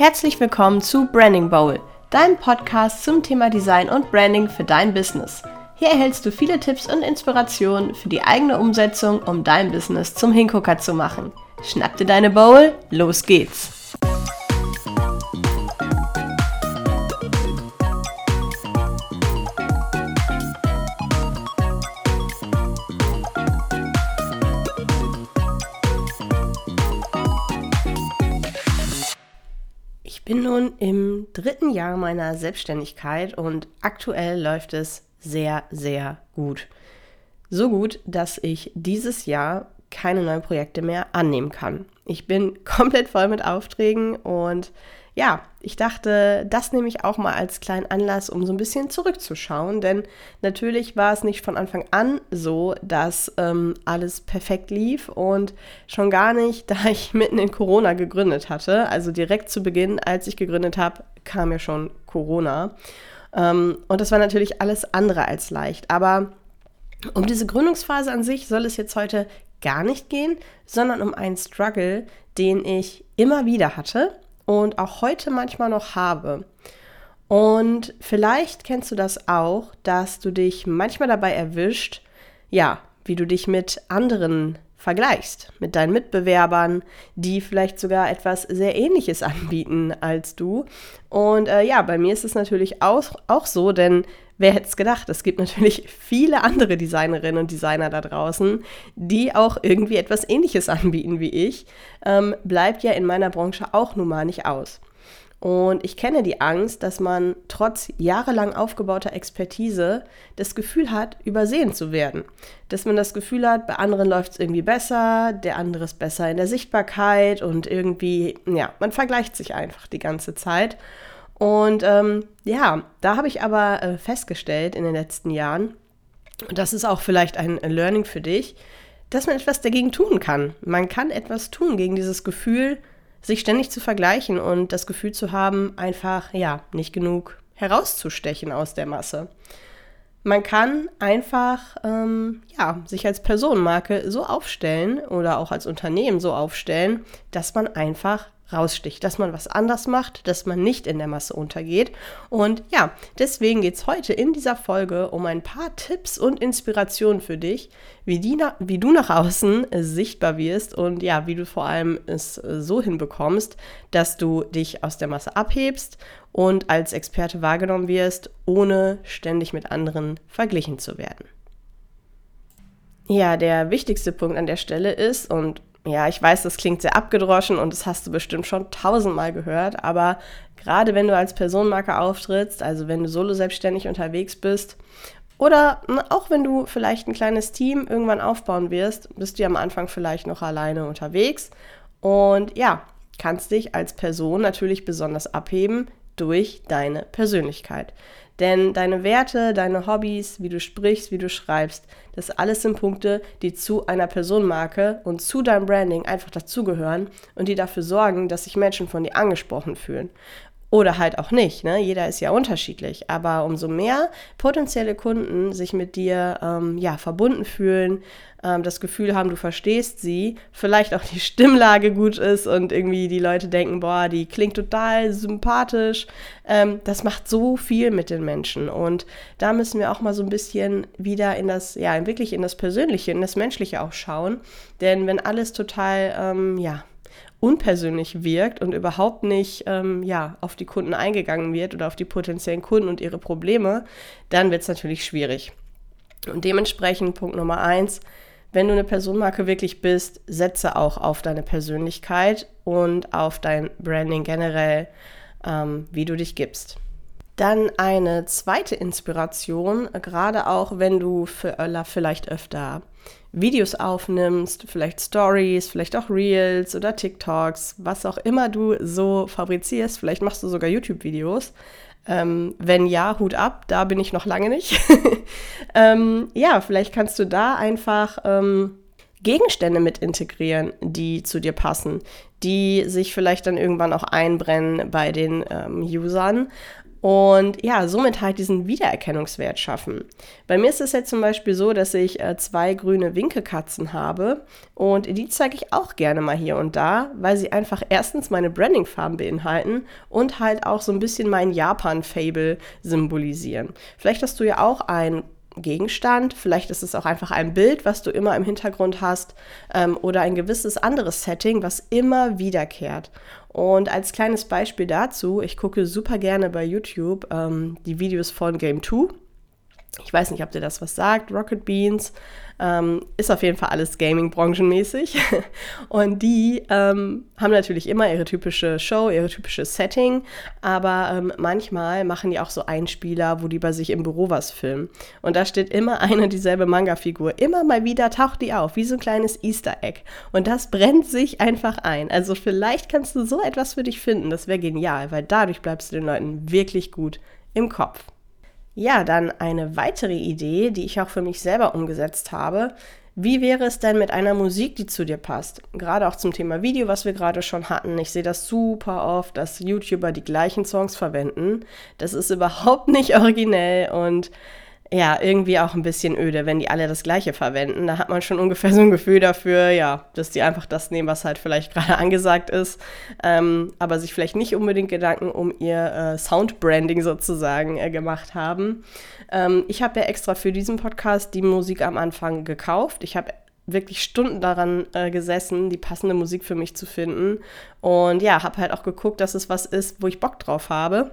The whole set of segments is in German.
Herzlich willkommen zu Branding Bowl, deinem Podcast zum Thema Design und Branding für dein Business. Hier erhältst du viele Tipps und Inspirationen für die eigene Umsetzung, um dein Business zum Hingucker zu machen. Schnapp dir deine Bowl, los geht's! Bin nun im dritten Jahr meiner Selbstständigkeit und aktuell läuft es sehr, sehr gut. So gut, dass ich dieses Jahr keine neuen Projekte mehr annehmen kann. Ich bin komplett voll mit Aufträgen und ja, ich dachte, das nehme ich auch mal als kleinen Anlass, um so ein bisschen zurückzuschauen. Denn natürlich war es nicht von Anfang an so, dass ähm, alles perfekt lief und schon gar nicht, da ich mitten in Corona gegründet hatte. Also direkt zu Beginn, als ich gegründet habe, kam ja schon Corona. Ähm, und das war natürlich alles andere als leicht. Aber um diese Gründungsphase an sich soll es jetzt heute gar nicht gehen, sondern um einen Struggle, den ich immer wieder hatte und auch heute manchmal noch habe. Und vielleicht kennst du das auch, dass du dich manchmal dabei erwischt, ja, wie du dich mit anderen vergleichst, mit deinen Mitbewerbern, die vielleicht sogar etwas sehr Ähnliches anbieten als du. Und äh, ja, bei mir ist es natürlich auch, auch so, denn wer hätte es gedacht? Es gibt natürlich viele andere Designerinnen und Designer da draußen, die auch irgendwie etwas Ähnliches anbieten wie ich. Ähm, bleibt ja in meiner Branche auch nun mal nicht aus. Und ich kenne die Angst, dass man trotz jahrelang aufgebauter Expertise das Gefühl hat, übersehen zu werden. Dass man das Gefühl hat, bei anderen läuft es irgendwie besser, der andere ist besser in der Sichtbarkeit und irgendwie, ja, man vergleicht sich einfach die ganze Zeit. Und ähm, ja, da habe ich aber äh, festgestellt in den letzten Jahren, und das ist auch vielleicht ein Learning für dich, dass man etwas dagegen tun kann. Man kann etwas tun gegen dieses Gefühl, sich ständig zu vergleichen und das Gefühl zu haben, einfach, ja, nicht genug herauszustechen aus der Masse. Man kann einfach ähm, ja, sich als Personenmarke so aufstellen oder auch als Unternehmen so aufstellen, dass man einfach raussticht, dass man was anders macht, dass man nicht in der Masse untergeht. Und ja, deswegen geht es heute in dieser Folge um ein paar Tipps und Inspirationen für dich, wie, die wie du nach außen sichtbar wirst und ja, wie du vor allem es so hinbekommst, dass du dich aus der Masse abhebst und als Experte wahrgenommen wirst, ohne ständig mit anderen verglichen zu werden. Ja, der wichtigste Punkt an der Stelle ist, und ja, ich weiß, das klingt sehr abgedroschen und das hast du bestimmt schon tausendmal gehört, aber gerade wenn du als Personenmarke auftrittst, also wenn du solo selbstständig unterwegs bist oder auch wenn du vielleicht ein kleines Team irgendwann aufbauen wirst, bist du ja am Anfang vielleicht noch alleine unterwegs und ja, kannst dich als Person natürlich besonders abheben durch deine Persönlichkeit. Denn deine Werte, deine Hobbys, wie du sprichst, wie du schreibst, das alles sind Punkte, die zu einer Personenmarke und zu deinem Branding einfach dazugehören und die dafür sorgen, dass sich Menschen von dir angesprochen fühlen. Oder halt auch nicht, ne? Jeder ist ja unterschiedlich. Aber umso mehr potenzielle Kunden sich mit dir ähm, ja, verbunden fühlen, ähm, das Gefühl haben, du verstehst sie, vielleicht auch die Stimmlage gut ist und irgendwie die Leute denken, boah, die klingt total sympathisch. Ähm, das macht so viel mit den Menschen. Und da müssen wir auch mal so ein bisschen wieder in das, ja, wirklich in das Persönliche, in das Menschliche auch schauen. Denn wenn alles total, ähm, ja, unpersönlich wirkt und überhaupt nicht ähm, ja, auf die Kunden eingegangen wird oder auf die potenziellen Kunden und ihre Probleme, dann wird es natürlich schwierig. Und dementsprechend Punkt Nummer eins, wenn du eine Personenmarke wirklich bist, setze auch auf deine Persönlichkeit und auf dein Branding generell, ähm, wie du dich gibst. Dann eine zweite Inspiration, gerade auch wenn du für Öller vielleicht öfter Videos aufnimmst, vielleicht Stories, vielleicht auch Reels oder TikToks, was auch immer du so fabrizierst. Vielleicht machst du sogar YouTube-Videos. Ähm, wenn ja, Hut ab, da bin ich noch lange nicht. ähm, ja, vielleicht kannst du da einfach ähm, Gegenstände mit integrieren, die zu dir passen, die sich vielleicht dann irgendwann auch einbrennen bei den ähm, Usern Und ja, somit halt diesen Wiedererkennungswert schaffen. Bei mir ist es jetzt zum Beispiel so, dass ich äh, zwei grüne Winkekatzen habe und die zeige ich auch gerne mal hier und da, weil sie einfach erstens meine Brandingfarben beinhalten und halt auch so ein bisschen mein Japan-Fable symbolisieren. Vielleicht hast du ja auch ein Gegenstand, vielleicht ist es auch einfach ein Bild, was du immer im Hintergrund hast ähm, oder ein gewisses anderes Setting, was immer wiederkehrt. Und als kleines Beispiel dazu, ich gucke super gerne bei YouTube ähm, die Videos von Game 2 ich weiß nicht, ob dir das was sagt. Rocket Beans ähm, ist auf jeden Fall alles Gaming-branchenmäßig. Und die ähm, haben natürlich immer ihre typische Show, ihre typische Setting. Aber ähm, manchmal machen die auch so Einspieler, wo die bei sich im Büro was filmen. Und da steht immer eine dieselbe Manga-Figur. Immer mal wieder taucht die auf, wie so ein kleines Easter Egg. Und das brennt sich einfach ein. Also vielleicht kannst du so etwas für dich finden. Das wäre genial, weil dadurch bleibst du den Leuten wirklich gut im Kopf. Ja, dann eine weitere Idee, die ich auch für mich selber umgesetzt habe. Wie wäre es denn mit einer Musik, die zu dir passt? Gerade auch zum Thema Video, was wir gerade schon hatten. Ich sehe das super oft, dass YouTuber die gleichen Songs verwenden. Das ist überhaupt nicht originell und ja, irgendwie auch ein bisschen öde, wenn die alle das Gleiche verwenden. Da hat man schon ungefähr so ein Gefühl dafür, ja, dass die einfach das nehmen, was halt vielleicht gerade angesagt ist, ähm, aber sich vielleicht nicht unbedingt Gedanken um ihr äh, Soundbranding sozusagen äh, gemacht haben. Ähm, ich habe ja extra für diesen Podcast die Musik am Anfang gekauft. Ich habe wirklich Stunden daran äh, gesessen, die passende Musik für mich zu finden. Und ja, habe halt auch geguckt, dass es was ist, wo ich Bock drauf habe.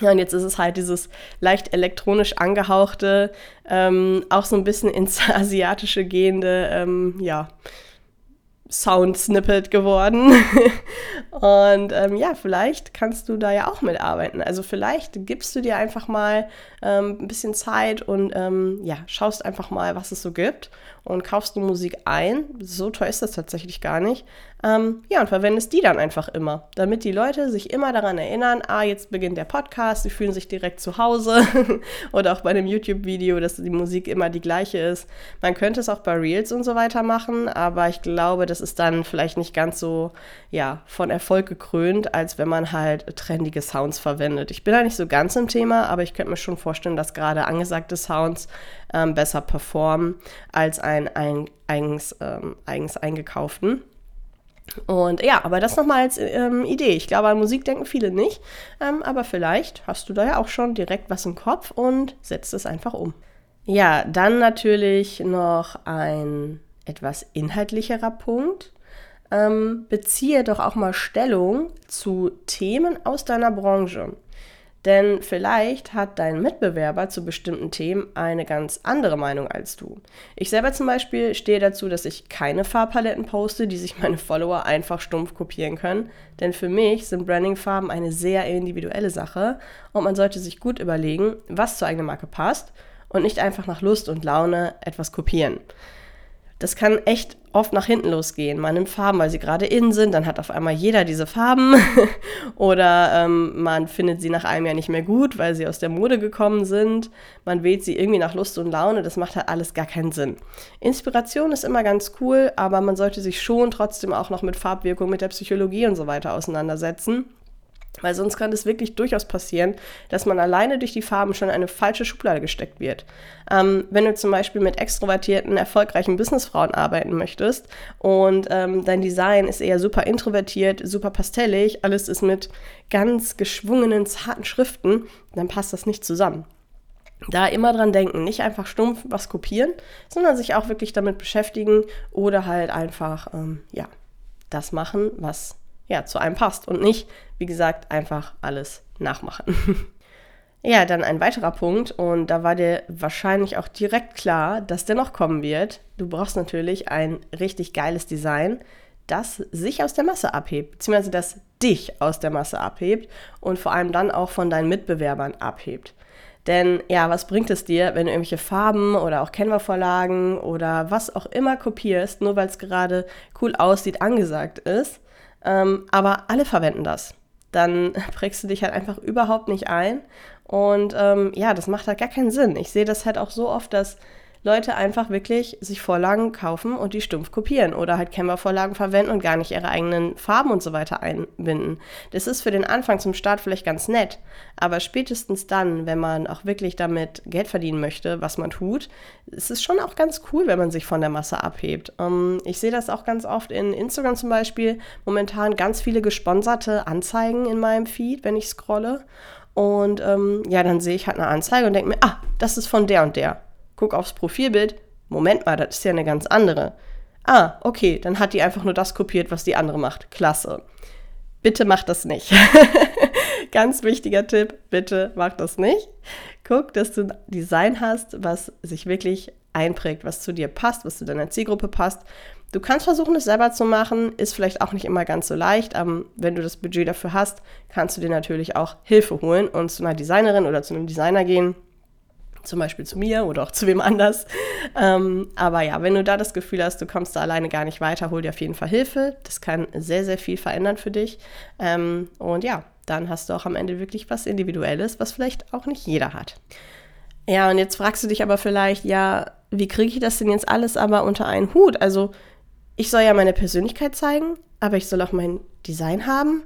Ja, und jetzt ist es halt dieses leicht elektronisch angehauchte, ähm, auch so ein bisschen ins Asiatische gehende, ähm, ja, Sound-Snippet geworden. und ähm, ja, vielleicht kannst du da ja auch mitarbeiten. Also vielleicht gibst du dir einfach mal ähm, ein bisschen Zeit und ähm, ja, schaust einfach mal, was es so gibt und kaufst du Musik ein. So teuer ist das tatsächlich gar nicht. Ähm, ja, und verwendest die dann einfach immer, damit die Leute sich immer daran erinnern, ah, jetzt beginnt der Podcast, sie fühlen sich direkt zu Hause oder auch bei einem YouTube-Video, dass die Musik immer die gleiche ist. Man könnte es auch bei Reels und so weiter machen, aber ich glaube, das ist dann vielleicht nicht ganz so, ja, von Erfolg gekrönt, als wenn man halt trendige Sounds verwendet. Ich bin da nicht so ganz im Thema, aber ich könnte mir schon vorstellen, dass gerade angesagte Sounds ähm, besser performen als ein, ein eigens, ähm, eigens eingekauften. Und ja, aber das nochmal als ähm, Idee. Ich glaube, an Musik denken viele nicht, ähm, aber vielleicht hast du da ja auch schon direkt was im Kopf und setzt es einfach um. Ja, dann natürlich noch ein etwas inhaltlicherer Punkt. Ähm, beziehe doch auch mal Stellung zu Themen aus deiner Branche. Denn vielleicht hat dein Mitbewerber zu bestimmten Themen eine ganz andere Meinung als du. Ich selber zum Beispiel stehe dazu, dass ich keine Farbpaletten poste, die sich meine Follower einfach stumpf kopieren können. Denn für mich sind Brandingfarben eine sehr individuelle Sache und man sollte sich gut überlegen, was zur eigenen Marke passt und nicht einfach nach Lust und Laune etwas kopieren das kann echt oft nach hinten losgehen. Man nimmt Farben, weil sie gerade in sind, dann hat auf einmal jeder diese Farben. Oder ähm, man findet sie nach einem Jahr nicht mehr gut, weil sie aus der Mode gekommen sind. Man wählt sie irgendwie nach Lust und Laune. Das macht halt alles gar keinen Sinn. Inspiration ist immer ganz cool, aber man sollte sich schon trotzdem auch noch mit Farbwirkung, mit der Psychologie und so weiter auseinandersetzen. Weil sonst kann es wirklich durchaus passieren, dass man alleine durch die Farben schon in eine falsche Schublade gesteckt wird. Ähm, wenn du zum Beispiel mit extrovertierten, erfolgreichen Businessfrauen arbeiten möchtest und ähm, dein Design ist eher super introvertiert, super pastellig, alles ist mit ganz geschwungenen, zarten Schriften, dann passt das nicht zusammen. Da immer dran denken, nicht einfach stumpf was kopieren, sondern sich auch wirklich damit beschäftigen oder halt einfach, ähm, ja, das machen, was ja, zu einem passt und nicht, wie gesagt, einfach alles nachmachen. ja, dann ein weiterer Punkt und da war dir wahrscheinlich auch direkt klar, dass der noch kommen wird. Du brauchst natürlich ein richtig geiles Design, das sich aus der Masse abhebt, beziehungsweise das dich aus der Masse abhebt und vor allem dann auch von deinen Mitbewerbern abhebt. Denn ja, was bringt es dir, wenn du irgendwelche Farben oder auch Canva-Vorlagen oder was auch immer kopierst, nur weil es gerade cool aussieht, angesagt ist ähm, aber alle verwenden das. Dann prägst du dich halt einfach überhaupt nicht ein. Und ähm, ja, das macht halt gar keinen Sinn. Ich sehe das halt auch so oft, dass Leute einfach wirklich sich Vorlagen kaufen und die stumpf kopieren oder halt Canva-Vorlagen verwenden und gar nicht ihre eigenen Farben und so weiter einbinden. Das ist für den Anfang zum Start vielleicht ganz nett, aber spätestens dann, wenn man auch wirklich damit Geld verdienen möchte, was man tut, ist es schon auch ganz cool, wenn man sich von der Masse abhebt. Ähm, ich sehe das auch ganz oft in Instagram zum Beispiel, momentan ganz viele gesponserte Anzeigen in meinem Feed, wenn ich scrolle. Und ähm, ja, dann sehe ich halt eine Anzeige und denke mir, ah, das ist von der und der guck aufs Profilbild, Moment mal, das ist ja eine ganz andere. Ah, okay, dann hat die einfach nur das kopiert, was die andere macht. Klasse. Bitte mach das nicht. ganz wichtiger Tipp, bitte mach das nicht. Guck, dass du ein Design hast, was sich wirklich einprägt, was zu dir passt, was zu deiner Zielgruppe passt. Du kannst versuchen, es selber zu machen, ist vielleicht auch nicht immer ganz so leicht, aber wenn du das Budget dafür hast, kannst du dir natürlich auch Hilfe holen und zu einer Designerin oder zu einem Designer gehen zum Beispiel zu mir oder auch zu wem anders. Ähm, aber ja, wenn du da das Gefühl hast, du kommst da alleine gar nicht weiter, hol dir auf jeden Fall Hilfe. Das kann sehr, sehr viel verändern für dich. Ähm, und ja, dann hast du auch am Ende wirklich was Individuelles, was vielleicht auch nicht jeder hat. Ja, und jetzt fragst du dich aber vielleicht, ja, wie kriege ich das denn jetzt alles aber unter einen Hut? Also, ich soll ja meine Persönlichkeit zeigen, aber ich soll auch mein Design haben.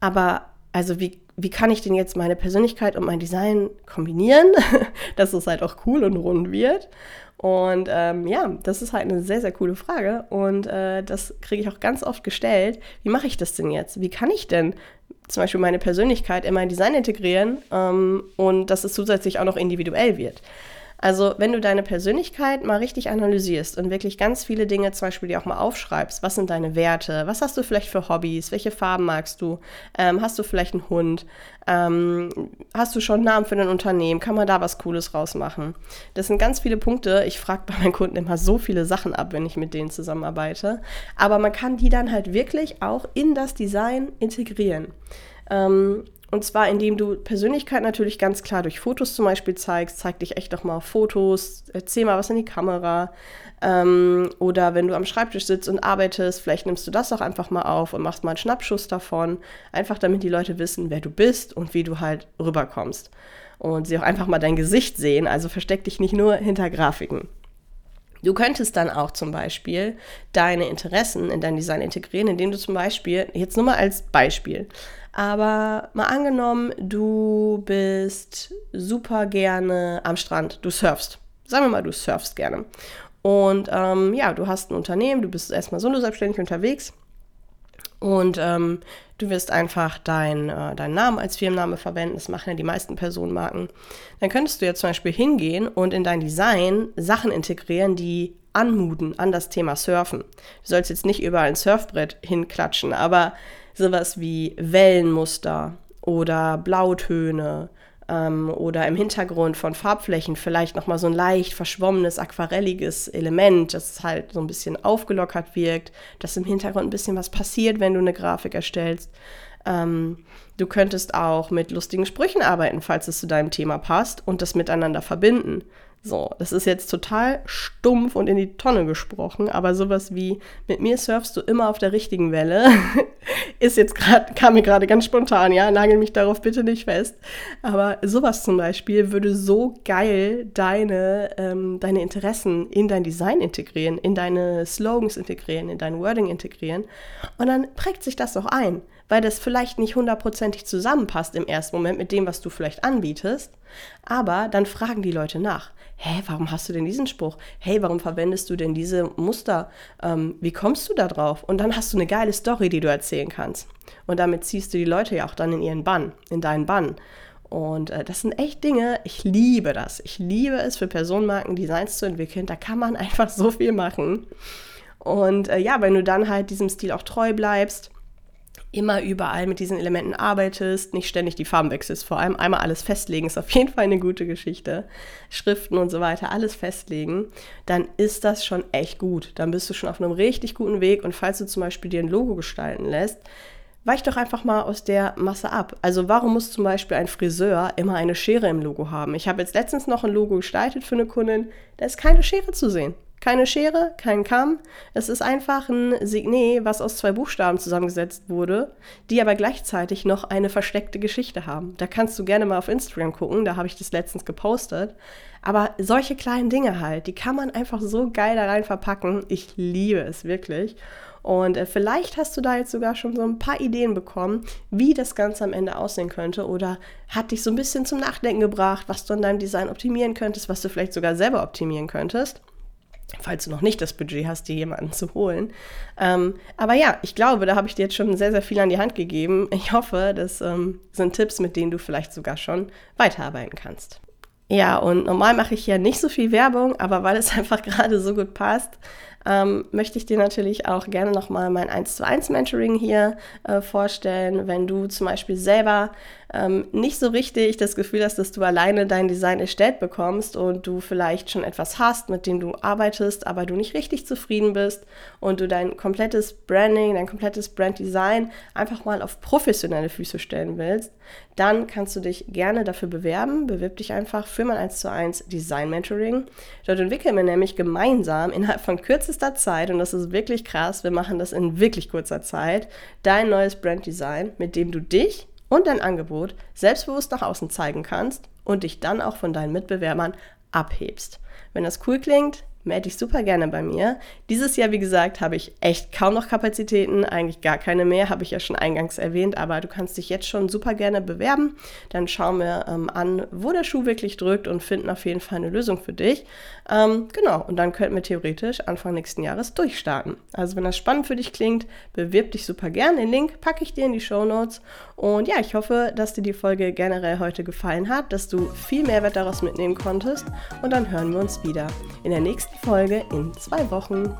Aber also wie wie kann ich denn jetzt meine Persönlichkeit und mein Design kombinieren, dass es halt auch cool und rund wird. Und ähm, ja, das ist halt eine sehr, sehr coole Frage. Und äh, das kriege ich auch ganz oft gestellt. Wie mache ich das denn jetzt? Wie kann ich denn zum Beispiel meine Persönlichkeit in mein Design integrieren ähm, und dass es zusätzlich auch noch individuell wird? Also wenn du deine Persönlichkeit mal richtig analysierst und wirklich ganz viele Dinge zum Beispiel dir auch mal aufschreibst, was sind deine Werte, was hast du vielleicht für Hobbys, welche Farben magst du, ähm, hast du vielleicht einen Hund, ähm, hast du schon einen Namen für dein Unternehmen, kann man da was Cooles rausmachen. Das sind ganz viele Punkte. Ich frage bei meinen Kunden immer so viele Sachen ab, wenn ich mit denen zusammenarbeite. Aber man kann die dann halt wirklich auch in das Design integrieren. Ähm, und zwar, indem du Persönlichkeit natürlich ganz klar durch Fotos zum Beispiel zeigst. Zeig dich echt doch mal auf Fotos, erzähl mal was in die Kamera. Ähm, oder wenn du am Schreibtisch sitzt und arbeitest, vielleicht nimmst du das auch einfach mal auf und machst mal einen Schnappschuss davon. Einfach damit die Leute wissen, wer du bist und wie du halt rüberkommst. Und sie auch einfach mal dein Gesicht sehen. Also versteck dich nicht nur hinter Grafiken. Du könntest dann auch zum Beispiel deine Interessen in dein Design integrieren, indem du zum Beispiel, jetzt nur mal als Beispiel, aber mal angenommen, du bist super gerne am Strand, du surfst. Sagen wir mal, du surfst gerne. Und ähm, ja, du hast ein Unternehmen, du bist erstmal solo selbstständig unterwegs und ähm, du wirst einfach dein, äh, deinen Namen als Firmenname verwenden. Das machen ja die meisten Personenmarken. Dann könntest du jetzt zum Beispiel hingehen und in dein Design Sachen integrieren, die anmuten an das Thema Surfen. Du sollst jetzt nicht überall ein Surfbrett hinklatschen, aber sowas wie Wellenmuster oder Blautöne ähm, oder im Hintergrund von Farbflächen vielleicht nochmal so ein leicht verschwommenes, aquarelliges Element, das halt so ein bisschen aufgelockert wirkt, dass im Hintergrund ein bisschen was passiert, wenn du eine Grafik erstellst. Ähm, du könntest auch mit lustigen Sprüchen arbeiten, falls es zu deinem Thema passt und das miteinander verbinden. So, das ist jetzt total stumpf und in die Tonne gesprochen, aber sowas wie mit mir surfst du immer auf der richtigen Welle ist jetzt gerade kam mir gerade ganz spontan, ja, nagel mich darauf bitte nicht fest, aber sowas zum Beispiel würde so geil deine ähm, deine Interessen in dein Design integrieren, in deine Slogans integrieren, in dein Wording integrieren. Und dann prägt sich das auch ein weil das vielleicht nicht hundertprozentig zusammenpasst im ersten Moment mit dem, was du vielleicht anbietest. Aber dann fragen die Leute nach. Hä, warum hast du denn diesen Spruch? Hey, warum verwendest du denn diese Muster? Ähm, wie kommst du da drauf? Und dann hast du eine geile Story, die du erzählen kannst. Und damit ziehst du die Leute ja auch dann in ihren Bann, in deinen Bann. Und äh, das sind echt Dinge, ich liebe das. Ich liebe es, für Personenmarken Designs zu entwickeln. Da kann man einfach so viel machen. Und äh, ja, wenn du dann halt diesem Stil auch treu bleibst, immer überall mit diesen Elementen arbeitest, nicht ständig die Farben wechselst. Vor allem einmal alles festlegen ist auf jeden Fall eine gute Geschichte. Schriften und so weiter, alles festlegen, dann ist das schon echt gut. Dann bist du schon auf einem richtig guten Weg. Und falls du zum Beispiel dir ein Logo gestalten lässt, weich doch einfach mal aus der Masse ab. Also warum muss zum Beispiel ein Friseur immer eine Schere im Logo haben? Ich habe jetzt letztens noch ein Logo gestaltet für eine Kundin, da ist keine Schere zu sehen. Keine Schere, kein Kamm. Es ist einfach ein Signet, was aus zwei Buchstaben zusammengesetzt wurde, die aber gleichzeitig noch eine versteckte Geschichte haben. Da kannst du gerne mal auf Instagram gucken, da habe ich das letztens gepostet. Aber solche kleinen Dinge halt, die kann man einfach so geil da rein verpacken. Ich liebe es wirklich. Und äh, vielleicht hast du da jetzt sogar schon so ein paar Ideen bekommen, wie das Ganze am Ende aussehen könnte oder hat dich so ein bisschen zum Nachdenken gebracht, was du an deinem Design optimieren könntest, was du vielleicht sogar selber optimieren könntest falls du noch nicht das Budget hast, dir jemanden zu holen. Ähm, aber ja, ich glaube, da habe ich dir jetzt schon sehr, sehr viel an die Hand gegeben. Ich hoffe, das ähm, sind Tipps, mit denen du vielleicht sogar schon weiterarbeiten kannst. Ja, und normal mache ich ja nicht so viel Werbung, aber weil es einfach gerade so gut passt, ähm, möchte ich dir natürlich auch gerne nochmal mein 1 zu 1 Mentoring hier äh, vorstellen. Wenn du zum Beispiel selber ähm, nicht so richtig das Gefühl hast, dass du alleine dein Design erstellt bekommst und du vielleicht schon etwas hast, mit dem du arbeitest, aber du nicht richtig zufrieden bist und du dein komplettes Branding, dein komplettes Branddesign einfach mal auf professionelle Füße stellen willst, dann kannst du dich gerne dafür bewerben. Bewirb dich einfach für mein 1 zu 1 Design Mentoring. Dort entwickeln wir nämlich gemeinsam innerhalb von kürzester Zeit, und das ist wirklich krass, wir machen das in wirklich kurzer Zeit, dein neues Branddesign, mit dem du dich und dein Angebot selbstbewusst nach außen zeigen kannst und dich dann auch von deinen Mitbewerbern abhebst. Wenn das cool klingt, melde dich super gerne bei mir. Dieses Jahr, wie gesagt, habe ich echt kaum noch Kapazitäten, eigentlich gar keine mehr, habe ich ja schon eingangs erwähnt, aber du kannst dich jetzt schon super gerne bewerben. Dann schauen wir ähm, an, wo der Schuh wirklich drückt und finden auf jeden Fall eine Lösung für dich. Ähm, genau, und dann könnten wir theoretisch Anfang nächsten Jahres durchstarten. Also wenn das spannend für dich klingt, bewirb dich super gerne. Den Link packe ich dir in die Show Notes. Und ja, ich hoffe, dass dir die Folge generell heute gefallen hat, dass du viel Mehrwert daraus mitnehmen konntest. Und dann hören wir uns wieder in der nächsten Folge in zwei Wochen.